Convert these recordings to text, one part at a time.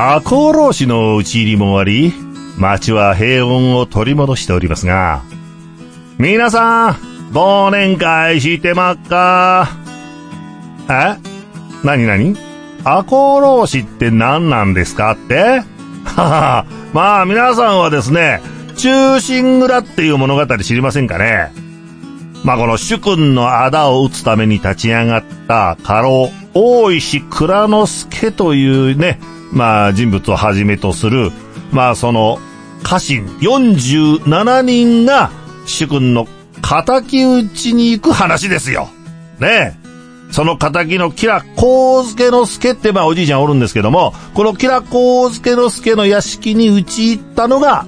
赤穂浪士の討ち入りも終わり、町は平穏を取り戻しておりますが、皆さん、忘年会してまっか。え？なになに赤穂浪士って何なんですかって？は はまあ皆さんはですね、中心蔵っていう物語知りませんかね？まあこの主君の仇を討つために立ち上がった家老、大石倉之助というね、まあ人物をはじめとする、まあその家臣47人が主君の仇討ちに行く話ですよ。ねえ。その仇のキラ光介之助ってまあおじいちゃんおるんですけども、このキラ光介之助の屋敷に討ち入ったのが、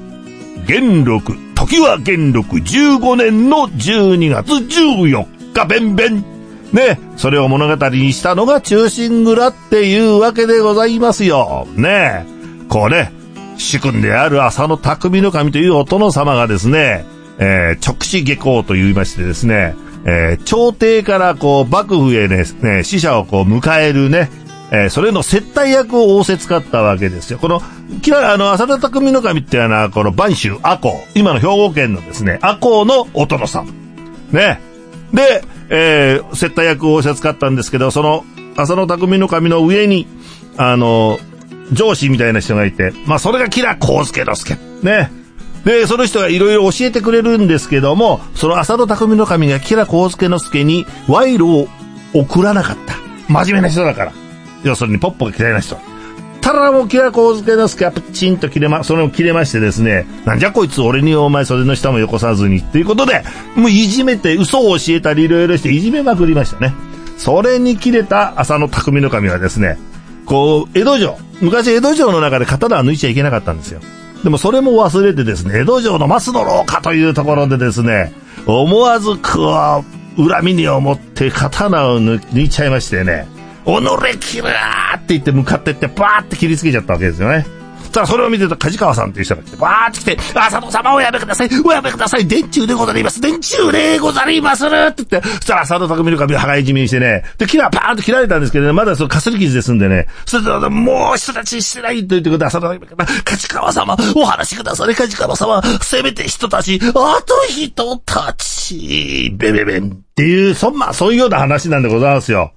元禄、時は元禄15年の12月14日、べんべん。ね、それを物語にしたのが中心蔵っていうわけでございますよ。ねこうね、主君である浅野匠の神というお殿様がですね、えー、直視下校と言いましてですね、えー、朝廷からこう、幕府へね、ね死者をこう、迎えるね、えー、それの接待役を仰せ使ったわけですよ。この、きら、あの、浅田匠の神っていうのは、この播州、阿公、今の兵庫県のですね、阿公のお殿さん。ね。で、えー、接待役を使ったんですけど、その、浅野匠の神の上に、あの、上司みたいな人がいて、まあ、それがキラコウスケの助。ね。で、その人がいろいろ教えてくれるんですけども、その浅野匠の神がキラコウスケの助に賄賂を送らなかった。真面目な人だから。要するにポッポが嫌いな人。ただもうキラコウスケの助はプチンと切れま、それを切れましてですね、なんじゃこいつ俺にお前袖の下もよこさずにっていうことで、もういじめて嘘を教えたりいろいろしていじめまくりましたね。それに切れた浅野匠の神はですね、こう、江戸城、昔江戸城の中で刀は抜いちゃいけなかったんですよ。でもそれも忘れてですね、江戸城の松の廊下というところでですね、思わずこう、恨みに思って刀を抜いちゃいましてね、己切るって言って向かってってバーって切りつけちゃったわけですよね。たらそれを見てた梶川さんっていう人が来て、バーって来て、浅野様おやめください。おやめください。電柱でございます。電柱でございますって言って、そしたら浅野匠の髪を羽交い締めにしてね、で、キラーパーンと切られたんですけどね、まだそのかすり傷ですんでね、それで、もう人たちしてないということで、浅野匠が、梶川様、お話しください、梶川様、せめて人たち、あと人たち、ベベベンっていう、そんな、そういうような話なんでございますよ。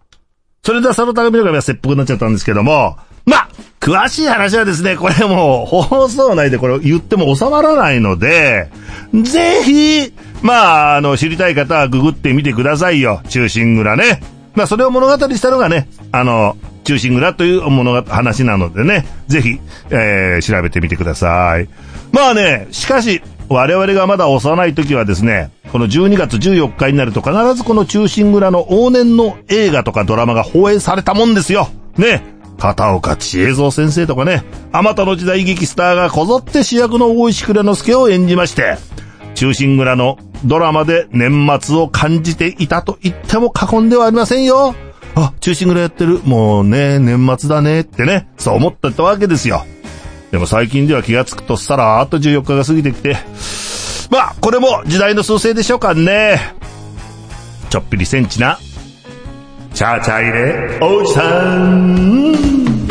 それで浅野匠の髪は切腹になっちゃったんですけども、まあ、詳しい話はですね、これもう放送内でこれ言っても収まらないので、ぜひ、まあ、あの、知りたい方はググってみてくださいよ。中心蔵ね。まあ、それを物語したのがね、あの、中心蔵という物語、話なのでね、ぜひ、えー、調べてみてください。まあね、しかし、我々がまだ幼い時はですね、この12月14日になると必ずこの中心蔵の往年の映画とかドラマが放映されたもんですよ。ね。片岡千恵蔵先生とかね、あまたの時代劇スターがこぞって主役の大石倉之助を演じまして、中心蔵のドラマで年末を感じていたと言っても過言ではありませんよ。あ、中心蔵やってる。もうね、年末だねってね、そう思ってたわけですよ。でも最近では気がつくとしたら、あと14日が過ぎてきて、まあ、これも時代の趨勢でしょうかね。ちょっぴりセンチな、チャーチャー入れ、おじさん。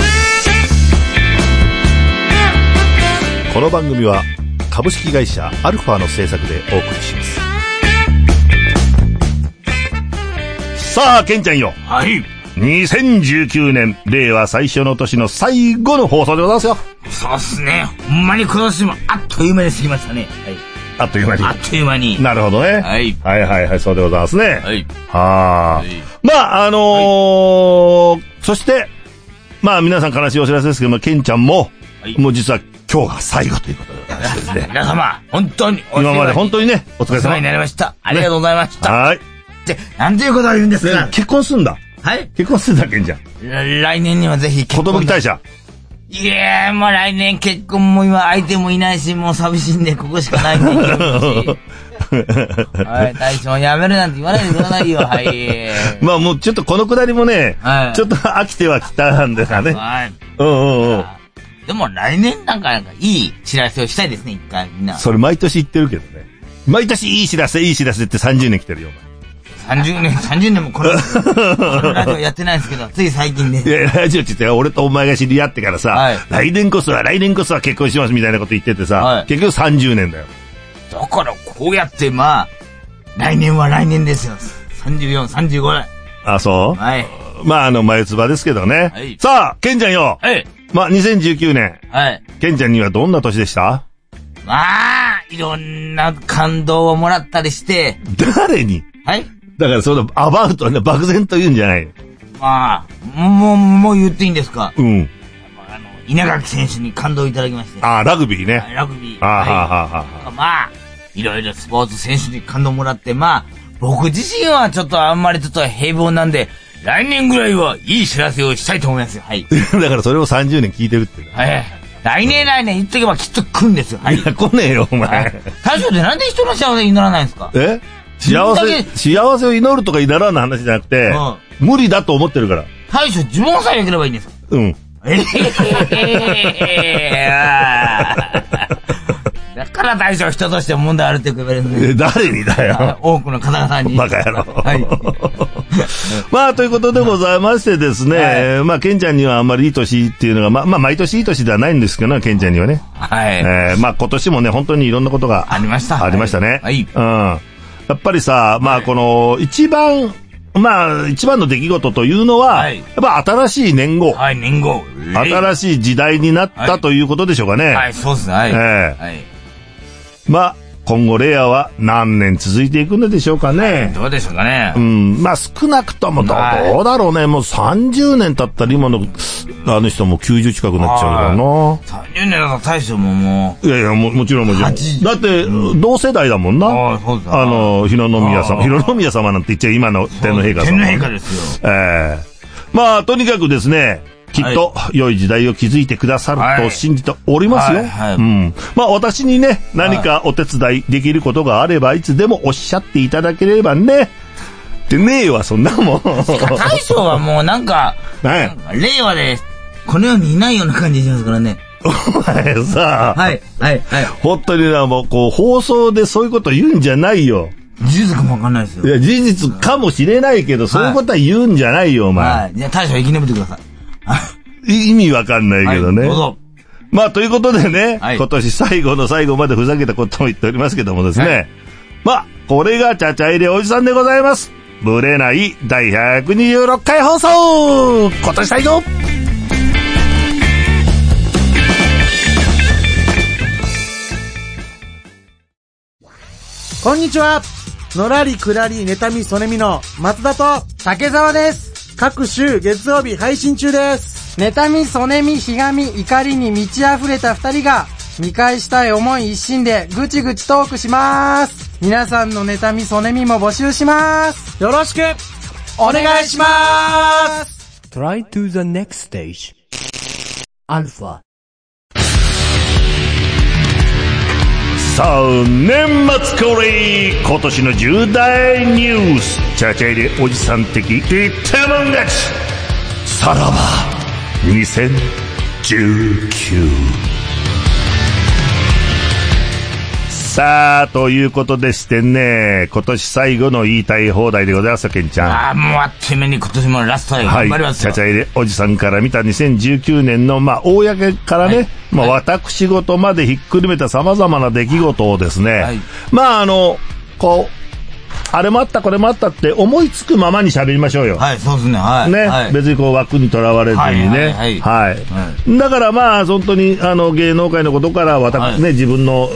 この番組は、株式会社アルファの制作でお送りします。さあ、ケンちゃんよ。はい。2019年、令和最初の年の最後の放送でございますよ。そうっすね。ほんまに今年もあっという間に過ぎましたね。はい。あっという間に。あっという間に。なるほどね。はい。はいはいはい、そうでございますね。はい。はあ。まあ、あのーはい、そして、まあ皆さん悲しいお知らせですけども、ケンちゃんも、はい、もう実は今日が最後ということでございますね。皆様、本当に今まで本当にね、お疲れ様になりました。ありがとうございました。ね、はい。で、なんていうことを言うんですか、結婚すんだ。はい結婚すんだ、ケンちゃん。来年にはぜひ結婚。寿大社。いやー、もう来年結婚も今相手もいないし、もう寂しいんで、ここしかないんで、はい、大将やめるなんて言わないでくださいよ、はい。まあもうちょっとこのくだりもね、はい、ちょっと飽きてはきたんですかね。はい。うんうんうん。でも来年なんかなんかいい知らせをしたいですね、一回みんな。それ毎年言ってるけどね。毎年いい知らせ、いい知らせって30年来てるよ。30年、30年もこの、このラジオやってないんですけど、つい最近ねい。や、ラジオって言って俺とお前が知り合ってからさ、はい来年こそは、来年こそは結婚しますみたいなこと言っててさ、はい結局30年だよ。だからこうやってまあ、来年は来年ですよ。34、35年。あ、そう？はい。まあ、あの、眉唾ですけどね。はいさあ、ケンちゃんよ。はい。まあ、2019年、はい。ケンちゃんにはどんな年でした？まあ、いろんな感動をもらったりして、誰に？はい。だから、その、アバウトね、漠然と言うんじゃない。まあ、もう、もう言っていいんですか？うん。あの、稲垣選手に感動いただきまして。あ、ラグビーね。ラグビー。あはあ、はいはあはあ、まあ、いろいろスポーツ選手に感動もらって、まあ、僕自身はちょっとあんまりちょっと平凡なんで、来年ぐらいはいい知らせをしたいと思いますよ。はい。だからそれを30年聞いてるって。はい。来年来年言っとけばきっと来るんですよ。はいい。や、来ねえよ、おは前い。大将ってなんで人の幸せにならないんですか？え？幸せ、幸せを祈るとか祈らんの話じゃなくて、無理だと思ってるから。大将自分さえ良ければいいんですかうん。ええ だから大将人として問題あるって言われるんでえ誰にだよ。多くの方々に。バカ野郎。はい。まあ、ということでございましてですね、まあ、ケンちゃんにはあんまりいい年っていうのが、まあ、まあ、毎年いい年ではないんですけどね、ケンちゃんにはね。はい。えーまあ、今年もね、本当にいろんなことがありましたありましたね。はいうん。やっぱりさ、まあ、この、一番、まあ、一番の出来事というのは、はいやっぱ新しい年号、はい、年号。新しい時代になったということでしょうかね。はい、そうですね。はい。ええはい。まあ、今後レアは何年続いていくのでしょうかね。どうでしょうかねう。ん、まあ少なくともどどうだろうね。もう30年経ったら今の、あの人も90近くなっちゃうからな。30年だと大将ももいやいや、ももちろんもちろん。80だって、同世代だもんな。う、ああ、の、日野宮様。日野宮様なんて言っちゃ今の天皇陛下様。天皇陛下ですよ。ええまあ、とにかくですね、きっと良い時代を築いてくださると信じておりますよ。うん。まあ、私にね、何かお手伝いできることがあれば、いつでもおっしゃっていただければね。ってねえわ、そんなもん。大将はもうなんか、ね令和で、この世にいないような感じしますからね。お前さ、はい、はい、はい。本当にな、もう、こう、放送でそういうこと言うんじゃないよ。事実かもわかんないですよ。いや、事実かもしれないけど、そういうことは言うんじゃないよ、お前。はい。じゃあ大将生き延びてください。意味わかんないけどね。はいどうぞ。まあ、ということでね、はい今年最後の最後までふざけたことを言っておりますけどもですね。はいまあ、これがチャチャ入れおじさんでございます。ブレない第126回放送今年最後こんにちは。のらりくらり、妬み、そねみの松田と竹澤です。各週月曜日配信中です。妬み、そねみ、ひがみ、怒りに満ち溢れた二人が見返したい思い一心でぐちぐちトークします。皆さんの妬み、そねみも募集します。よろしくお願いします。Try to the next stage. Alpha. さあ、年末恒例今年の重大ニュース。チャチャ入れおじさん的一点もん勝ち。さらば2019さあ、ということでしてね、今年最後の言いたい放題でございますよ、ケンちゃん。ああ、もうあっという間に今年もラストではい。頑張りますよ。ちゃちゃ入れおじさんから見た2019年の、まあ、公からね、はいまあ、はい私事までひっくるめた様々な出来事をですね、はいまあ、あの、こう、あれもあった、これもあったって思いつくままに喋りましょうよ。はい、そうですね。はい。ね、はい。別にこう枠にとらわれずにね。はいはいはいだからまあ、本当に、あの、芸能界のことから、私、はいね、自分の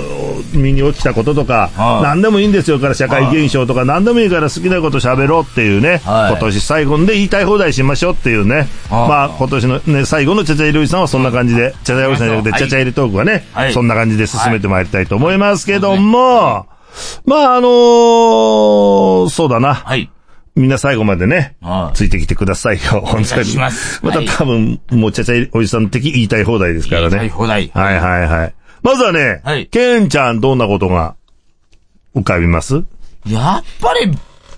身に起きたこととか、はい。何でもいいんですよから、社会現象とか、何でもいいから好きなこと喋ろうっていうね、はい。今年最後で言いたい放題しましょうっていうね、はい。まあ、今年のね、最後のちゃちゃ入れおじさんはそんな感じで、ちゃちゃ入れおじさんじゃなくて、はい。ちゃちゃ入れトークはね、はい。そんな感じで進めてまいりたいと思いますけども、まあ、あのーそうだな。はい。みんな最後までね、はい。ついてきてくださいよ、本当に。またはい多分、もうちゃちゃいおじさん的言いたい放題ですからね。言いたい放題。はいはいはい。まずはね、はいケンちゃんどんなことが浮かびます？やっぱり、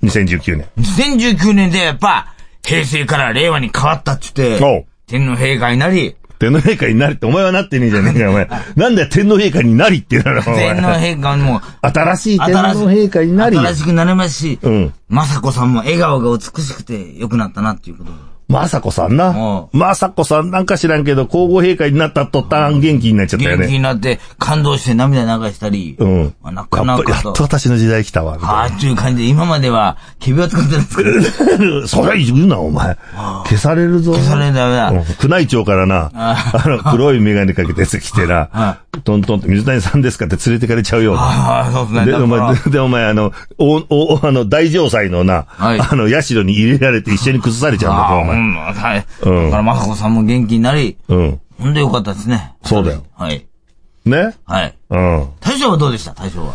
?2019 年。2019年でやっぱ、平成から令和に変わったって言って、天皇陛下になり、天皇陛下になりって、お前はなってねえじゃねえかよ、お前。なんだよ、天皇皇陛下になりって言うの？天皇陛下も、新しい天皇陛下になり。新しくなれますし、うん。雅子さんも笑顔が美しくて良くなったなっていうことで。雅子さんな。う雅子さんなんか知らんけど、皇后陛下になった途端元気になっちゃったよ元気ね。になって、感動して涙流したり、うん。まあなかなかと。やっと私の時代来たわ。みたいなはあ、っていう感じで、今までは、首を使ってたんですけど、それ言うな、お前。消されるぞ。消されるダメだうん宮内庁からな、あの、黒いメガネかけてきてなは、トントンって水谷さんですかって連れてかれちゃうよ。ああ、そうですね。で、お前、で、お前、あの、お、お、あの、大城祭のな、はいあの、社に入れられて一緒に崩されちゃうんだお前。うん、はい。うんだから、雅子さんも元気になり、うん。ほんでよかったですね。そうだよ。はい。ね？はい。うん。大将はどうでした？大将は。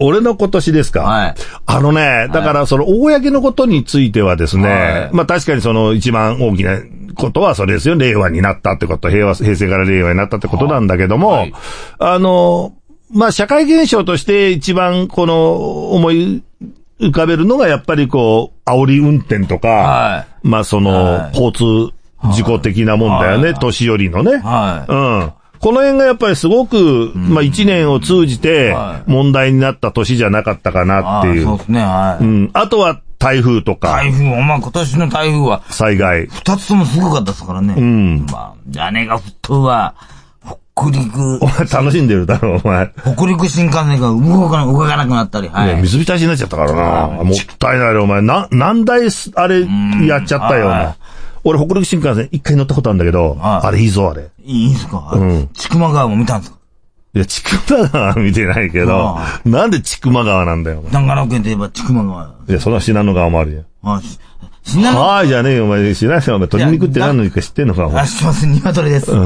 俺の今年ですか？はい。あのね、だからその、公のことについてはですね、はいまあ確かにその一番大きなことはそれですよ。令和になったってこと、平和、平成から令和になったってことなんだけども、はいあの、まあ社会現象として一番この思い浮かべるのがやっぱりこう、煽り運転とか、はまあその、はい交通事故的なもんだよね、はい年寄りのね。はい。うん。この辺がやっぱりすごく、まあ一年を通じてはい問題になった年じゃなかったかなっていう。そうですね、はい。うん。あとは台風とか台風、まあ今年の台風は、災害。二つともすごかったですからね。んまあ、屋根が吹っ飛ぶわ、北陸お、前楽しんでるだろ、お前。北陸新幹線が動かな動かなくなったり、はい。ね水浸しになっちゃったからな。もったいないよ、お前。な、何台す、あれ、やっちゃったよ、お前はい。俺、北陸新幹線一回乗ったことあるんだけど、はいあれいいぞ、あれ。いいんすか？うん千曲川も見たんですか？いや、千曲川は見てないけどあ、なんで千曲川なんだよ、長野県といえば千曲川。いや、そんな信濃川もあるよ。あ、し信濃はーいじゃねえよ、お前。信濃川、お前、鶏肉って何の肉か知ってんのか、お前あ、。知ってます、鶏です。信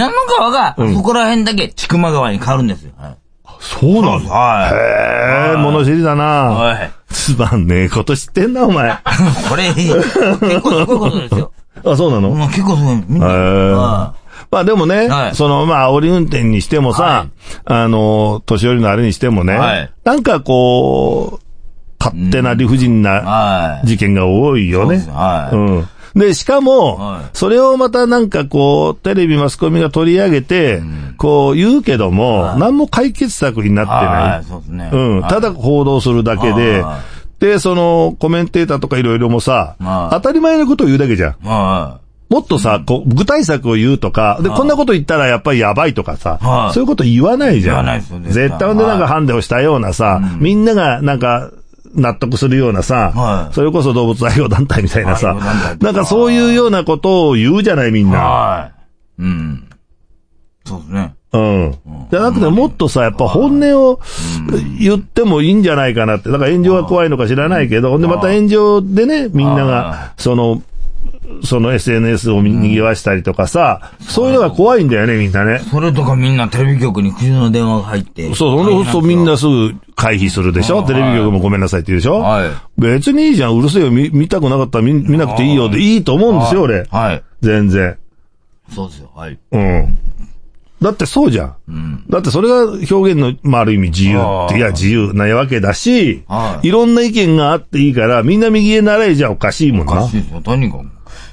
濃川が、そこら辺だけ千曲川に変わるんですよ。はい。そうなの？はへえ、物知りだい。な。はい。つまんねえこと知ってんな、お前。あ、これ、結構すごいことですよ。そうなの？結構すごい。みんな。へえはまあでもね、はいその、まあ、煽り運転にしてもさ、はいあの、年寄りのあれにしてもね、はいなんかこう、勝手な理不尽い。なはい。事件が多いよね。でしかも、はい。それをまたなんかこう、テレビ、マスコミが取り上げて、こう言うけども、何も解決策になっては。ない。そうですね。うん。ただ報道するだけでは、で、その、コメンテーターとかいろいろもさ、はい。当たり前のことを言うだけじゃん。はもっとさ、こう、具体策を言うとか、で、こんなこと言ったらやっぱりやばいとかさ、はい。そういうこと言わないじゃん。言わないですよね絶対でなんかハンデをしたようなさ、みんながなんか、納得するようなさ、はいそれこそ動物愛護団体みたいなさなんかそういうようなことを言うじゃないみんい。な。はい。うん。そうですね。うん。じゃなくて、もっとさ、やっぱ本音を言ってもいいんじゃないかなって。だから炎上が怖いのか知らないけど、ほんでまた炎上でね、みんなはが、その、その SNS を賑わしたりとかさ、そういうのが怖いんだよね、みんなね。それとかみんなテレビ局に苦情の電話が入って。そう、そのそうみんなすぐ回避するでしょ？テレビ局もごめんなさいって言うでしょ？はい別にいいじゃん、うるせえよ、見見たくなかったら見見なくていいよでいいと思うんですよ、俺。はい。全然。そうですよ。はい。うん。だってそうじゃん。だってそれが表現の、まあ、ある意味自由って、いや、自由なわけだし、はいいろんな意見があっていいから、みんな右へ習えじゃおかしいもんなおかし。いですよ。とにかく。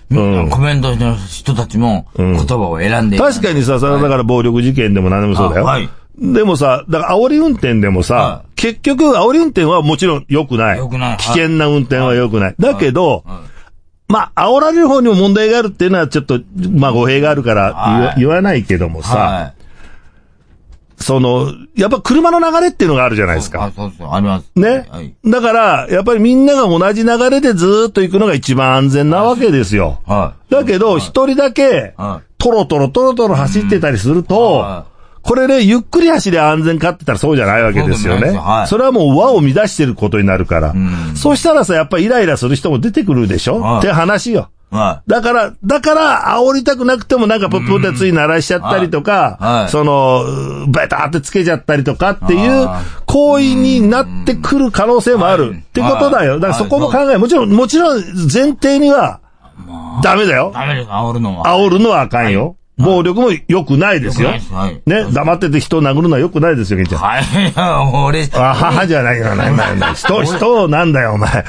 みん。なコメントしてる人たちも言葉を選んで。確かにさ、それはだから暴力事件でも何でもそうだよ。あはい。でもさ、だから煽り運転でもさ、は結局煽り運転はもちろん良くない。良くない。危険な運転は良くない。だけど、はまあ、煽られる方にも問題があるっていうのはちょっと、まあ、語弊があるから言わ,、はい。言わないけどもさ、はその、やっぱ車の流れっていうのがあるじゃないい。ですか。あ、そうですよ。あります。ね、はい。だから、やっぱりみんなが同じ流れでずーっと行くのが一番安全なわけですよ。はだけど、一人だけ、はいトロトロトロトロ走ってたりすると、はこれね、ゆっくり走り安全かって言ったらそうじゃないわけですよね。そはいそれはもう輪を乱してることになるから。んそうしたらさ、やっぱりイライラする人も出てくるでしょ、はいって話よ。い。はだから、だから、煽りたくなくてもなんかプップってつい鳴らしちゃったりとか、はいはいその、うベターってつけちゃったりとかっていうあ行為になってくる可能性もあるはいってことだよ。だからそこも考え、もちろん、もちろん前提には、ダメだよい。。ダメです、煽るのは。煽るのはあかんよ。暴力も良くないですよ。ね、黙ってて人を殴るのは良くないですよ、ケンちゃん。はい。俺、あははじゃないよ、なんだよ、な人、人なんだよ、お前。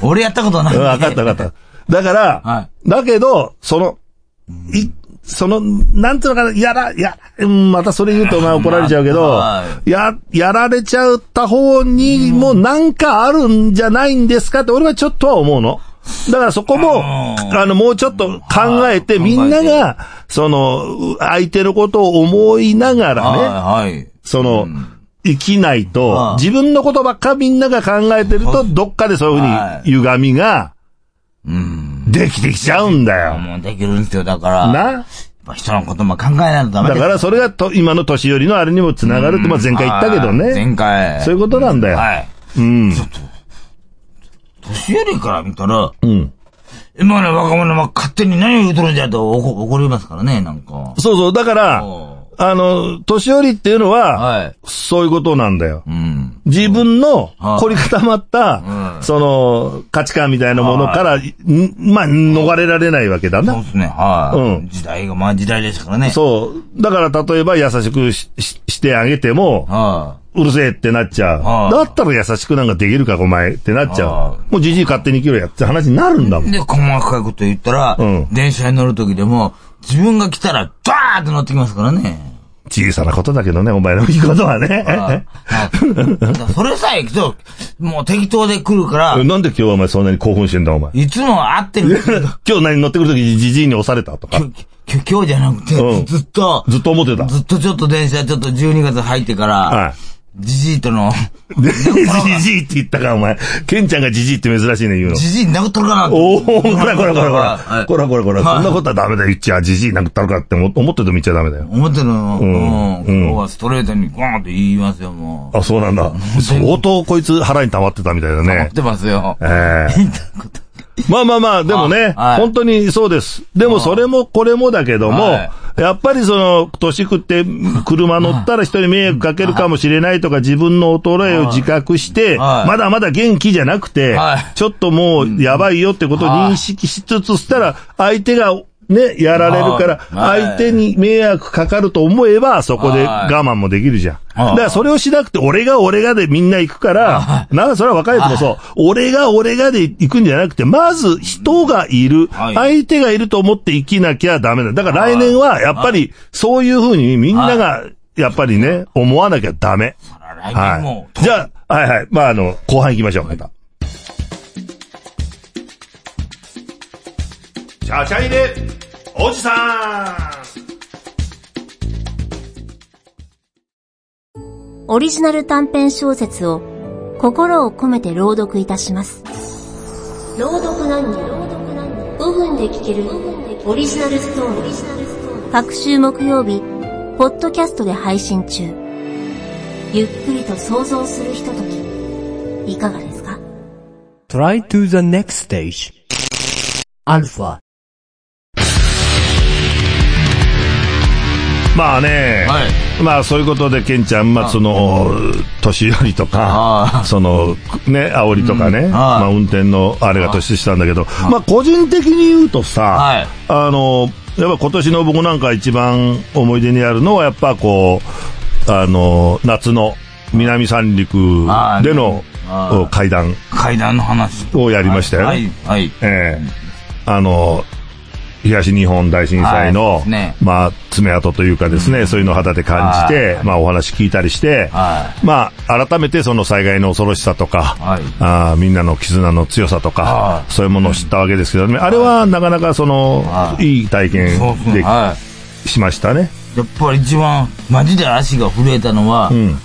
俺やったことない。うんわかったわかった。だから、はだけど、その、い、その、なんていうのかな、やら、や、うんまたそれ言うとお前怒られちゃうけど、はや、やられちゃった方にもなんかあるんじゃないんですかって俺はちょっとは思うの。だからそこも、うんあの、もうちょっと考えて、はいみんなが、その、相手のことを思いながらね、はい、はい。その、生きないとは、い自分のことばっかみんなが考えてると、どっかでそういうはふうに歪みがうん。できてきちゃうんだよ。もうできるんですよ。だから、な？ぱ人のことも考えないとダメだからそれがと今の年寄りのあれにもつながるって、まあ前回言ったけどはいね。前回。そういうことなんだよ。はい。うん。年寄りから見たら、うん。今の若者は勝手に何を言うとるんじゃと怒怒りますからね、なんか。そうそう。だから、おあの、年寄りっていうのは、はい。そういうことなんだよ。うん。自分のはい凝り固まった、うんその、価値観みたいなものから、んまあ、逃れられないわけだな。そうですね、はい。うん時代が、まあ時代ですからね。そう。だから、例えば優しくしししてあげても、はうるせえってなっちゃう。はいだったら優しくなんかできるか、お前ってなっちゃはう。もうじじい勝手に生きろやって話になるんだもい。ん。で、細かいこと言ったら、うん電車に乗るときでも、自分が来たら、ダーって乗ってきますからね。小さなことだけどね、お前のいいことはね。それさえ、そうもう適当で来るから、なんで今日はお前そんなに興奮してんだ、お前？いつも会ってる今日何乗ってくるときじじいに押されたとか？今日じゃなくて、うんずっと、ずっと思ってた。ずっとちょっと電車ちょっと12月入ってから、はじじいとの、じじいって言ったか、お前。ケンちゃんがじじいって珍しいね、言うの。じじい殴ったろかなおお、こらこらこらこら。はいこらこらこら。そんなことはダメだよ。言っちゃ、じじい殴ったのかって思思ってても言っちゃダメだよ。思ってるの、うん、うん今日はストレートにゴーンって言いますよ、もう。あ、そうなんだ。相当こいつ腹に溜まってたみたいだね思っ。てますよ。ええまあまあまあ、でもね、本当にそうです。でもそれもこれもだけども、はいやっぱりその、年食って車乗ったら人に迷惑かけるかもしれないとか自分の衰えを自覚して、はい。まだまだ元気じゃなくてはい、ちょっともうやばいよってことを認識しつつしたら、相手がね、やられるから、はい相手に迷惑かかると思えば、そこではい我慢もできるじゃん。だはいからそれをしなくて、俺が俺がでみんな行くから、なんかそれは若い人もそう、俺が俺がで行くんじゃなくて、まず人がいる、はい相手がいると思って生きなきゃダメだ。だから来年はやっぱりそういうふうにみんながやっぱりね、思わなきゃダメ。来はい。じゃあ、はいはい。まああの、後半行きましょう、また。ちゃちゃ入れ、おじさオリジナル短編小説を心を込めて朗読いたします。朗読何人5分で聞けるオリジナルストーリー。各週木曜日、ポッドキャストで配信中。ゆっくりと想像するひととき、いかがですか？Try to the next stage. Alpha. まあね、はい。まあそういうことで、ケンちゃん、まあその、年寄りとかあ、その、ね、煽りとかね、まあ運転のあれが年下なんだけど、まあ個人的に言うとさ、はい。あの、やっぱ今年の僕なんか一番思い出にあるのは、やっぱこう、あの、夏の南三陸でのあ会談階段の話。をやりましたよね。はい。はい。ええ。あの、東日本大震災の、はいね。まあ、爪痕というかですね、そういうのを肌で感じて、はい。まあ、お話聞いたりして、はまあ、改めてその災害の恐ろしさとか、はい。あーみんなの絆の強さとか、はい。そういうものを知ったわけですけどね、あれはなかなかその、はい。いい体験でしましたね。い。やっぱり一番、マジで足が震えたのは、うん。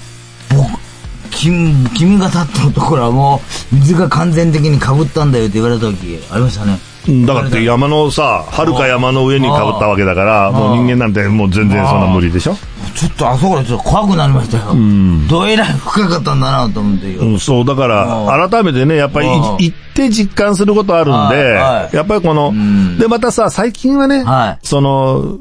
僕、君、君が立ってるところはもう、水が完全的に被ったんだよって言われた時、ありましたね。だからって山のさ、遥か山の上に被ったわけだから、もう人間なんてもう全然そんな無理でしょ？ちょっとあそこでちょっと怖くなりましたよ。どえらい深かったんだなと思ってよ。うん、そう、だから、改めてね、やっぱりいうん行って実感することあるんはいでは、いやっぱりこのん、で、またさ、最近はねは、いその、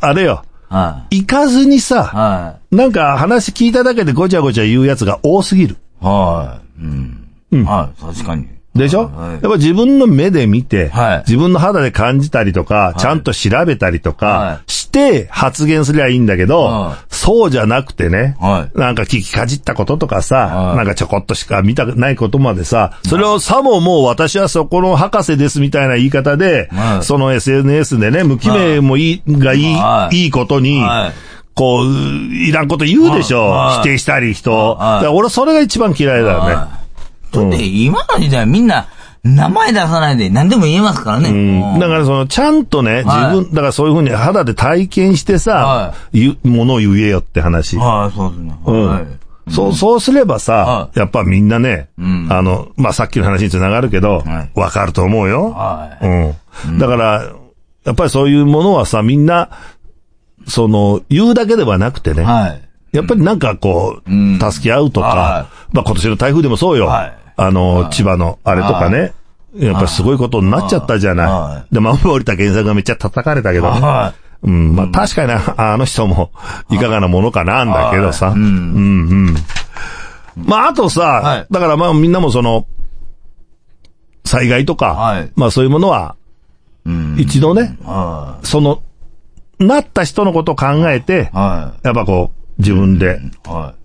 あれよ、は行かずにい。さ、はなんか話聞いただけでごちゃごちゃ言うやつが多すぎる。い。はい。うん。うんはい。確かに。でしょ、はい。やっぱ自分の目で見て、はい。自分の肌で感じたりとか、ちゃんと調べたりとかはして発言すりゃいいんだけど、はいそうじゃなくてね、はい。なんか聞きかじったこととかさ、はい。なんかちょこっとしか見たくないことまでさ、それをさももう私はそこの博士ですみたいな言い方で、はい。その SNS でね、無記名もいい、がいい、はい。いいことに、はい。こう、いらんこと言うでしょ、はい。否定したり人。俺それが一番嫌いだよね。だって今の時代みんな名前出さないで何でも言えますからね。うんだからその、ちゃんとね、自はい分、だからそういうふうに肌で体験してさは、言う、ものを言えよって話。はい、そうですね。うんはい。そう、そうすればさは、やっぱみんなね、んあの、まあ、さっきの話につながるけどはい、わかると思うよ。はうん。だから、やっぱりそういうものはさ、みんな、その、言うだけではなくてね、はい。やっぱりなんかこう、うん助け合うとかは、まあ今年の台風でもそうよ。はいあの、千葉のあれとかね。やっぱりすごいことになっちゃったじゃな。はい。で、守田健作がめっちゃ叩かれたけど。ね。はうん、まあ確かになあの人もいかがなものかなんだけどさ。はい。うん、うん。まああとさ、はい。だからまあみんなもその、災害とか、はい。まあそういうものは。一度ね、はその、なった人のことを考えてい。、はやっぱこう、自分で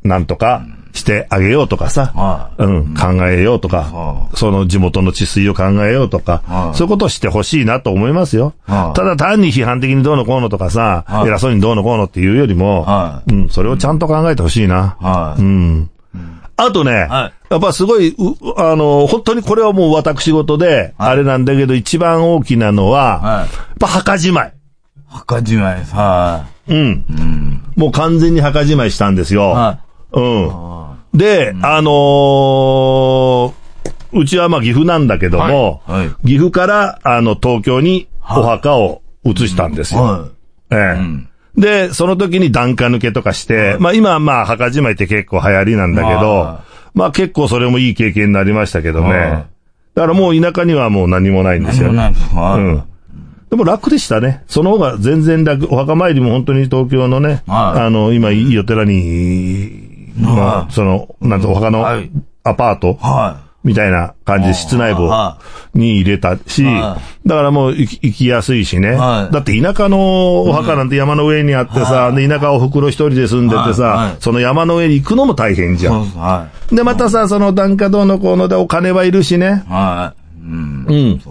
なんとかしてあげようとかさ、はいうん、考えようとかは、その地元の治水を考えようとかは、いそういうことをしてほしいなと思いますよ。はいただ単に批判的にどうのこうのとかさ、はい偉そうにどうのこうのっていうよりもは、うん、それをちゃんと考えてほしいな。はいうん。あとね、はいやっぱすごい、うあの、本当にこれはもう私事で、あれなんだけど、一番大きなのは、はいやっぱ墓じまい。い。墓じまい。はうん。い。うん。もう完全に墓じまいしたんですよ。はうん。で、あのーうちはまあ岐阜なんだけども、はいはい岐阜から、あの、東京にお墓を移したんですよ。はええんで、その時に檀家抜けとかして、まあ今はまあ墓じまいって結構流行りなんだけどは、まあ結構それもいい経験になりましたけどね。はいだからもう田舎にはもう何もないんい。ですよね。何もない。うん。でも楽でしたね。その方が全然楽。お墓参りも本当に東京のね、はいあの、今いいお寺に、まあ、その、なんとお墓のはい。アパートはみたいな感じで室内部はに入れたし、はだからもう行き行きやすいしね。はい。だって田舎のお墓なんて山の上にあってさ、で田舎お袋一人で住んでてさい、その山の上に行くのも大変じい。ゃ。ん。でまたさ、その檀家どうのこうのでお金はいるしね。い。はい。うん。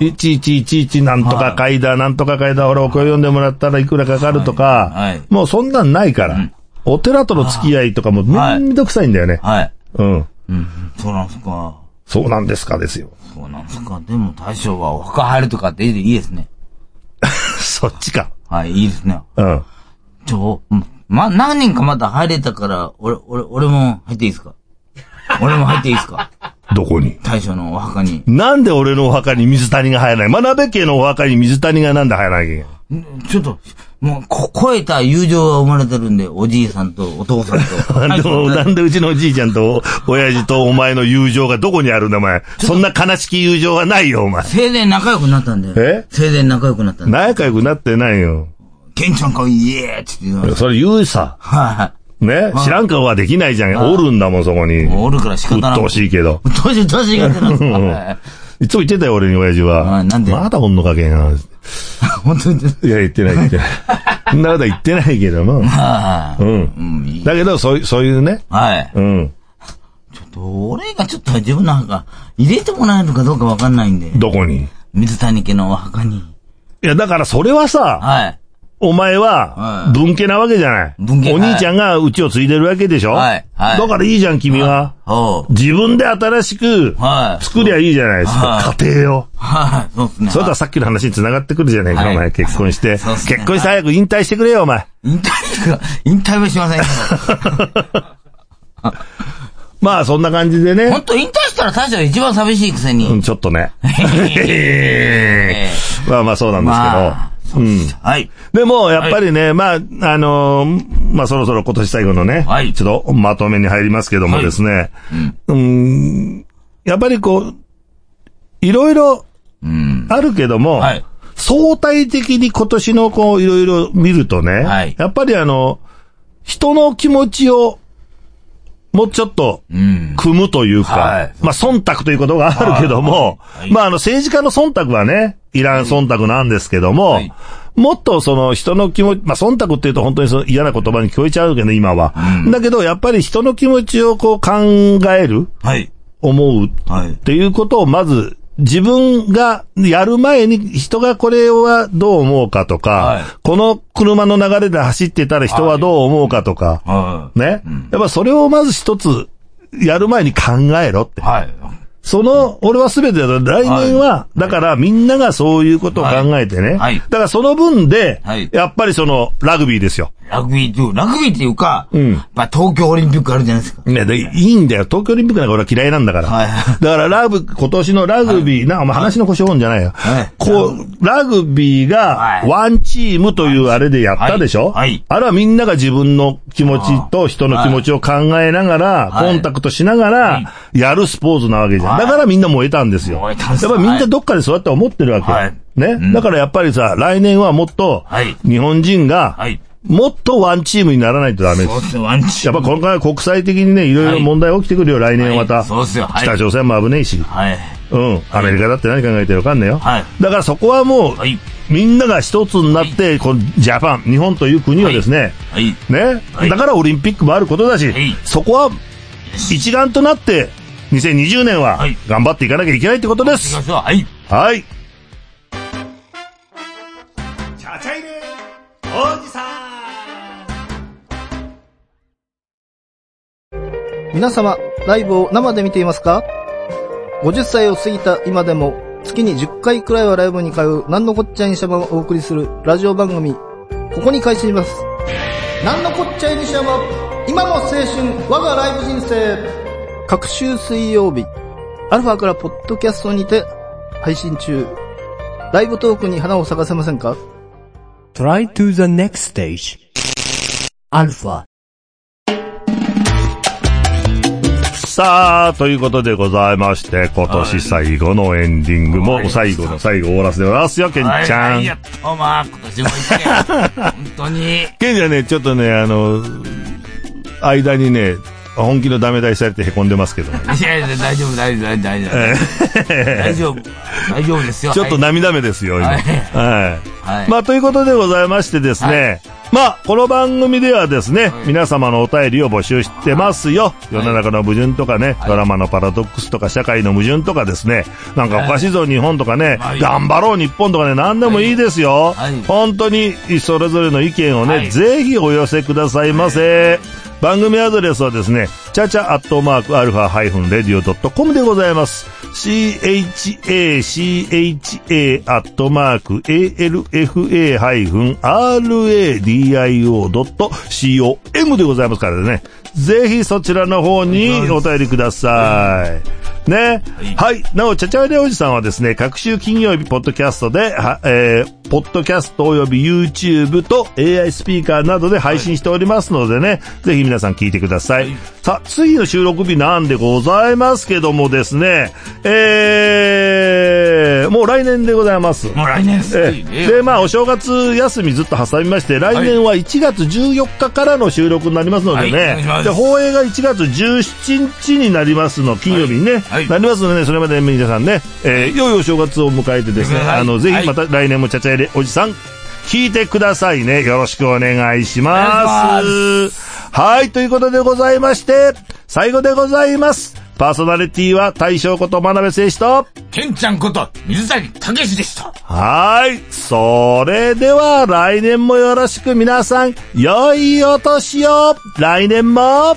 いちいちいちいちなんとか書い。だ、なんとか書いだ、俺お声読んでもらったらいくらかかるとか、もうそんなんないから。お寺との付き合いとかもめんどくさいんだよね。はい。うん。うん。そうなんですか。そうなんですかですよ。そうなんですか。でも大将はお墓入るとかっていいですね。そっちか。はい、いいですね。うん。ちょ、うんま、何人かまだ入れたから、俺、俺、俺も入っていいですか？俺も入っていいですか？どこに？大将のお墓に。なんで俺のお墓に水谷が入らない？真鍋家のお墓に水谷がなんで入らなきゃいけないん？ちょっと、もう、こ、超えた友情が生まれてるんで、おじいさんとお父さんと。な んでもなんでうちのおじいちゃんと親父とお前の友情がどこにあるんだお前。そんな悲しき友情はないよお前。生前仲良くなったんで。え？生前仲良くなったんで。仲良くなってないよ。ケンちゃんか、イエーって言って。それ言うさ。はね？知らん顔はできないじゃん。おるんだもん、そこに。おるから仕方なく。うっとうしいけど。どうし、どうしがてなんですか はいいつも言ってたよ、俺に親父は。はいなんで？まだおんのかけんな。本当に。いや、言ってない、言ってない。そんなことは言ってないけども。はい。うん。だけど、そういう、そういうね。はい。うん。ちょっと、俺がちょっと自分の墓、入れてもらえるかどうかわかんないんで。どこに？水谷家のお墓に。いや、だからそれはさ、はい。お前はは、い文家なわけじゃない。文家お兄ちゃんがうちを継いでるわけでしょはいはいだからいいじゃん、君は。自分で新しくはい作りゃいいじゃないですか。はい家庭を。はい。そうですね。それとはさっきの話に繋がってくるじゃないか、はいお前。結婚して。そうですね結婚して早く引退してくれよ、お前。引退が、引退はしませんけ まあ、そんな感じでど。ね本。当引退したら大将一番寂しいくせに。うん、ちょっとね。えまあまあそうなんですけど。まあうん。はい。でも、やっぱりね、まあ、あのーまあそろそろ今年最後のね、はい。ちょっとまとめに入りますけどもですね、うん、やっぱりこう、いろいろうん。あるけども、はい。相対的に今年のこう、いろいろ見るとね、はい。やっぱりあの、人の気持ちを、もうちょっと、うん。組むというか、はいまあ、忖度ということがあるけども、はいはいまあ、あの、政治家の忖度はね、いらん忖度なんですけども、はいもっとその人の気持ち、まあ、忖度っていうと本当にその嫌な言葉に聞こえちゃうけど、今は。だけど、やっぱり人の気持ちをこう考える、はい。思うはいっていうことをまず、自分がやる前に人がこれはどう思うかとか、はいこの車の流れで走ってたら人はどう思うかとか、はね、やっぱそれをまず一つやる前に考えろってい。。はい。その、俺は全てだ。来年は、だからみんながそういうことを考えてね。はい。だからその分で、はい。やっぱりその、ラグビーですよ。ラグビーっていう、ラグビーっていうか、ん。まあ東京オリンピックあるじゃないですか。ね、でいいんだよ。東京オリンピックなんか俺は嫌いなんだから。はい。だからラグ、今年のラグビー、な、お前話の腰本じゃないよ。はい。こう、ラグビーがは、い。ワンチームというあれでやったでしょ、はい。はい。あれはみんなが自分の気持ちと人の気持ちを考えながら、はい。コンタクトしながはい。ら、やるスポーツなわけじゃん。はいだからみんな燃えたんですよ。燃えたんですやっぱみんなどっかでそうやって思ってるわけ。はいね、だからやっぱりさ、来年はもっとはい、日本人がはい、もっとワンチームにならないとダメですそう。ですね、ワンチーム。やっぱこの回国際的にね、いろいろ問題起きてくるよ、来年はまた。はいそうっすよはい北朝鮮も危ねえし。はい。うん。アメリカだって何考えてるかわかんないよ。はいだからそこはもう、はい。みんなが一つになって、このジャパン、日本という国をですね、はい。ね、はいだからオリンピックもあることだし、はいそこは一丸となって、2020年ははい頑張っていかなきゃいけないってことです。行きましょう。はい。はい。チャチャイレおじさん皆様、ライブを生で見ていますか ?50 歳を過ぎた今でも、月に10回くらいはライブに通う、なんのこっちゃいにしゃばをお送りするラジオ番組、ここに開始します。なんのこっちゃいにしゃば、今も青春、我がライブ人生。各週水曜日、アルファからポッドキャストにて配信中。ライブトークに花を咲かせませんか？Try to the next stage. Alpha. さあ、ということでございまして、今年最後のエンディングもはい最後の最後終わらせてもらいますよ、ケンちゃん。はい。やっと、まあ、今年も一年、本当に。ケンちゃんね、ちょっとね、あの、間にね、本気のダメ出しされて凹んでますけどね。いやいや、大丈夫、大丈夫、大丈夫。大丈夫。大丈夫ですよ。ちょっと涙目ですよ、今。はいはい。はい。まあ、ということでございましてですね。まあ、この番組ではですね、皆様のお便りを募集してますよ。世の中の矛盾とかね、ドラマのパラドックスとか社会の矛盾とかですね、なんかおかしいぞ日本とかね、はい頑張ろう日本とかね、何でもいいですよ。はい本当にそれぞれの意見をね、はいぜひお寄せくださいませ。番組アドレスはですね、チャチャアットマークアルファハイフンレディオドットコムでございます。CHACHA アットマーク ALFA ハイフン RADIO ドット COM でございますからね。ぜひそちらの方にお便りください。ね。はい。なお、ちゃちゃわれおじさんはですね、各週金曜日、ポッドキャストで、はえー、ポッドキャストおよび YouTube と AI スピーカーなどで配信しておりますのでね、ぜひ皆さん聞いてください。さあ、次の収録日なんでございますけどもですね、えー、もう来年でございます。もう来年です。ええで、まあ、お正月休みずっと挟みまして、来年は1月14日からの収録になりますのでね、ますで、放映が1月17日になりますの、金曜日にね、はいなりますのでね、それまで皆さんね、えー良いお正月を迎えてですね、はいあの、ぜはいひまた来年もちゃちゃ入れおじさん、聞いてくださいね。よろしくお願いしま。お願いしはい、ということでございまして、最後でございます。パーソナリティは大将こと真鍋誠士と、ケンちゃんこと、水谷武史でした。はい。それでは来年もよろしく皆さん、良いお年を来年も、